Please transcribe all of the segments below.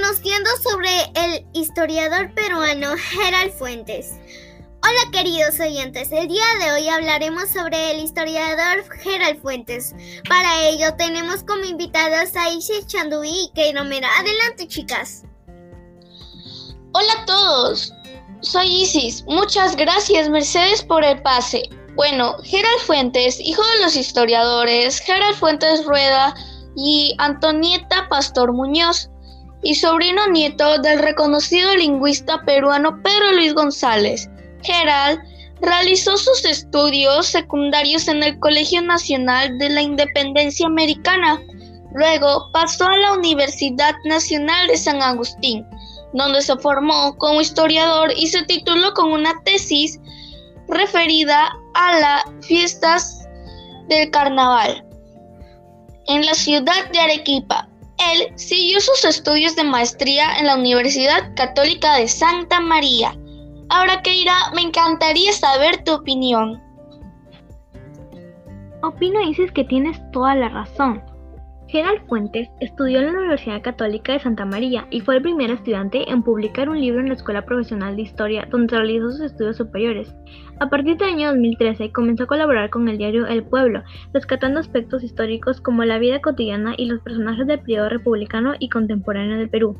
conociendo sobre el historiador peruano Gerald Fuentes. Hola queridos oyentes, el día de hoy hablaremos sobre el historiador Gerald Fuentes. Para ello tenemos como invitados a Isis Chanduí y Keiromera. Adelante chicas. Hola a todos, soy Isis. Muchas gracias Mercedes por el pase. Bueno, Gerald Fuentes, hijo de los historiadores Gerald Fuentes Rueda y Antonieta Pastor Muñoz, y sobrino nieto del reconocido lingüista peruano Pedro Luis González. Gerald realizó sus estudios secundarios en el Colegio Nacional de la Independencia Americana. Luego pasó a la Universidad Nacional de San Agustín, donde se formó como historiador y se tituló con una tesis referida a las fiestas del carnaval en la ciudad de Arequipa. Él siguió sus estudios de maestría en la Universidad Católica de Santa María. Ahora, Keira, me encantaría saber tu opinión. Opino, dices que tienes toda la razón. Gerald Fuentes estudió en la Universidad Católica de Santa María y fue el primer estudiante en publicar un libro en la Escuela Profesional de Historia, donde realizó sus estudios superiores. A partir del año 2013 comenzó a colaborar con el diario El Pueblo, rescatando aspectos históricos como la vida cotidiana y los personajes del periodo republicano y contemporáneo del Perú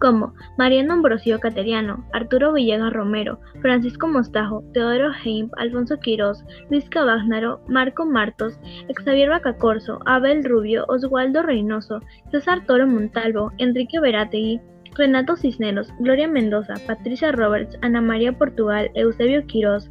como Mariano Ambrosio Cateriano, Arturo Villegas Romero, Francisco Mostajo, Teodoro Heimp, Alfonso Quirós, Luis Cabagnaro, Marco Martos, Xavier Bacacorso, Abel Rubio, Oswaldo Reynoso, César Toro Montalvo, Enrique Verategui, Renato Cisneros, Gloria Mendoza, Patricia Roberts, Ana María Portugal, Eusebio Quirós,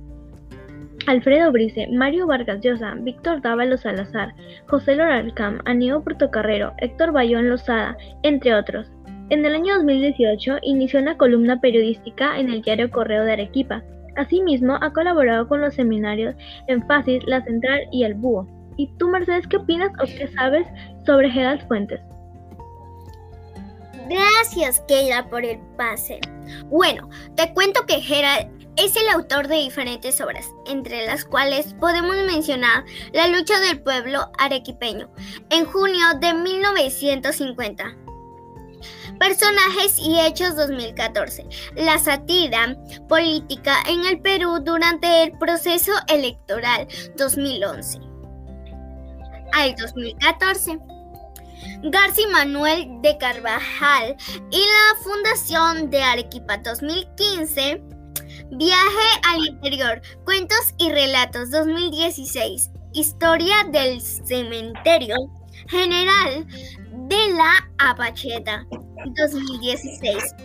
Alfredo Brice, Mario Vargas Llosa, Víctor Dávalos Salazar, José Loralcam, Aníbal Portocarrero, Héctor Bayón Lozada, entre otros. En el año 2018 inició una columna periodística en el diario Correo de Arequipa. Asimismo, ha colaborado con los seminarios Enfasis, La Central y El Búho. ¿Y tú, Mercedes, qué opinas o qué sabes sobre Gerald Fuentes? Gracias, Keila, por el pase. Bueno, te cuento que Gerald es el autor de diferentes obras, entre las cuales podemos mencionar La lucha del pueblo arequipeño, en junio de 1950 Personajes y Hechos 2014. La sátira política en el Perú durante el proceso electoral 2011 al 2014. García Manuel de Carvajal y la Fundación de Arequipa 2015. Viaje al interior, cuentos y relatos 2016. Historia del cementerio general de la Apacheta 2016.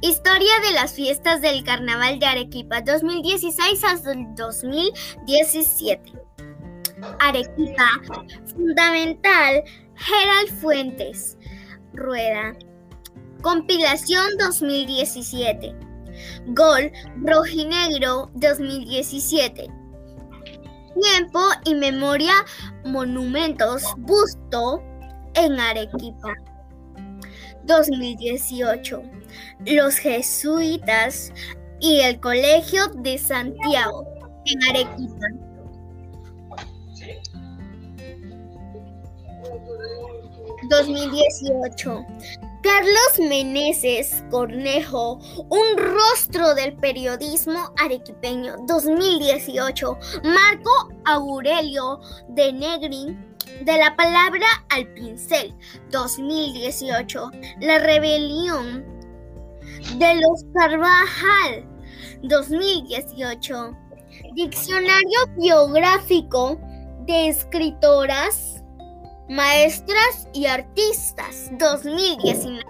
Historia de las fiestas del Carnaval de Arequipa 2016 hasta el 2017. Arequipa, fundamental, Gerald Fuentes, Rueda. Compilación 2017. Gol Rojinegro 2017. Tiempo y memoria, monumentos, busto en Arequipa. 2018. Los jesuitas y el Colegio de Santiago en Arequipa. ...2018... Carlos Meneses Cornejo, un rostro del periodismo arequipeño 2018. Marco Aurelio de Negri, de la palabra al pincel 2018. La rebelión de los Carvajal 2018. Diccionario biográfico de escritoras Maestras y Artistas 2019.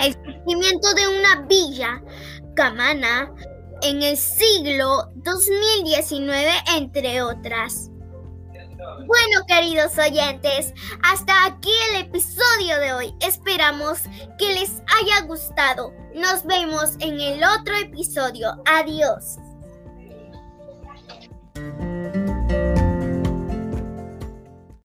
El surgimiento de una villa camana en el siglo 2019, entre otras. Bueno, queridos oyentes, hasta aquí el episodio de hoy. Esperamos que les haya gustado. Nos vemos en el otro episodio. Adiós.